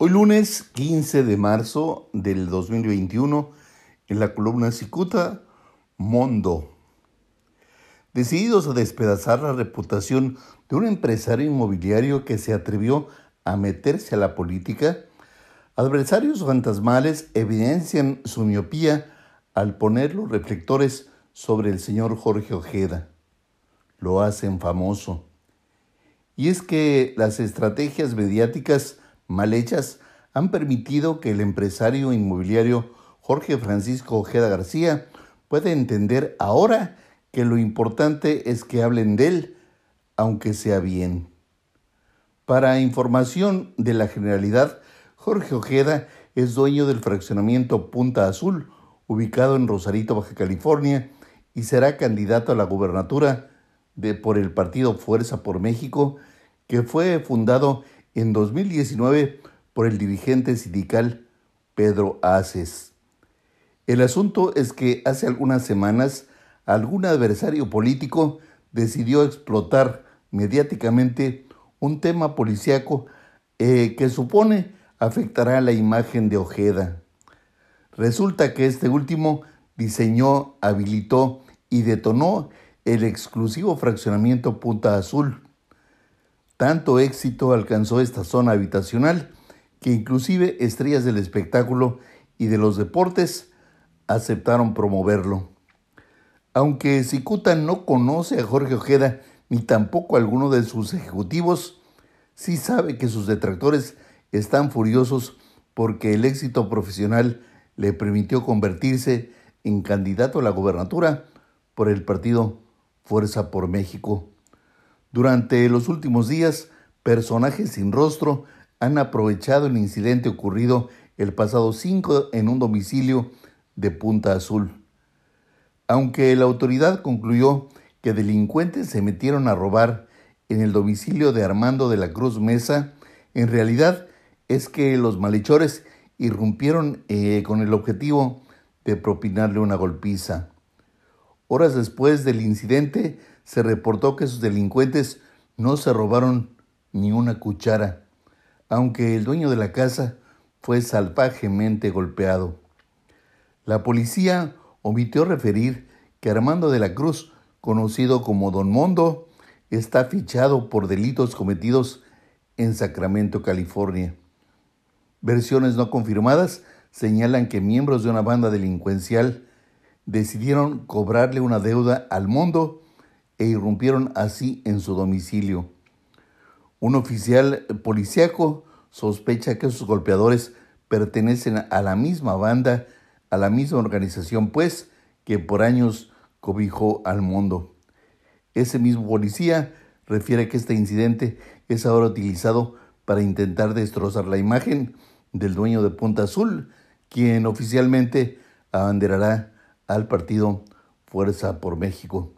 Hoy lunes 15 de marzo del 2021, en la columna Cicuta, Mondo. Decididos a despedazar la reputación de un empresario inmobiliario que se atrevió a meterse a la política, adversarios fantasmales evidencian su miopía al poner los reflectores sobre el señor Jorge Ojeda. Lo hacen famoso. Y es que las estrategias mediáticas mal hechas han permitido que el empresario inmobiliario Jorge Francisco Ojeda García pueda entender ahora que lo importante es que hablen de él, aunque sea bien. Para información de la generalidad, Jorge Ojeda es dueño del fraccionamiento Punta Azul, ubicado en Rosarito, Baja California, y será candidato a la gubernatura de, por el partido Fuerza por México, que fue fundado en 2019 por el dirigente sindical Pedro Aces. El asunto es que hace algunas semanas algún adversario político decidió explotar mediáticamente un tema policíaco eh, que supone afectará la imagen de Ojeda. Resulta que este último diseñó, habilitó y detonó el exclusivo fraccionamiento Punta Azul, tanto éxito alcanzó esta zona habitacional que inclusive estrellas del espectáculo y de los deportes aceptaron promoverlo. Aunque Cicuta no conoce a Jorge Ojeda ni tampoco a alguno de sus ejecutivos, sí sabe que sus detractores están furiosos porque el éxito profesional le permitió convertirse en candidato a la gobernatura por el partido Fuerza por México. Durante los últimos días, personajes sin rostro han aprovechado el incidente ocurrido el pasado 5 en un domicilio de Punta Azul. Aunque la autoridad concluyó que delincuentes se metieron a robar en el domicilio de Armando de la Cruz Mesa, en realidad es que los malhechores irrumpieron eh, con el objetivo de propinarle una golpiza. Horas después del incidente, se reportó que sus delincuentes no se robaron ni una cuchara, aunque el dueño de la casa fue salvajemente golpeado. La policía omitió referir que Armando de la Cruz, conocido como Don Mondo, está fichado por delitos cometidos en Sacramento, California. Versiones no confirmadas señalan que miembros de una banda delincuencial decidieron cobrarle una deuda al Mondo e irrumpieron así en su domicilio. Un oficial policiaco sospecha que sus golpeadores pertenecen a la misma banda, a la misma organización, pues, que por años cobijó al mundo. Ese mismo policía refiere que este incidente es ahora utilizado para intentar destrozar la imagen del dueño de Punta Azul, quien oficialmente abanderará al partido Fuerza por México.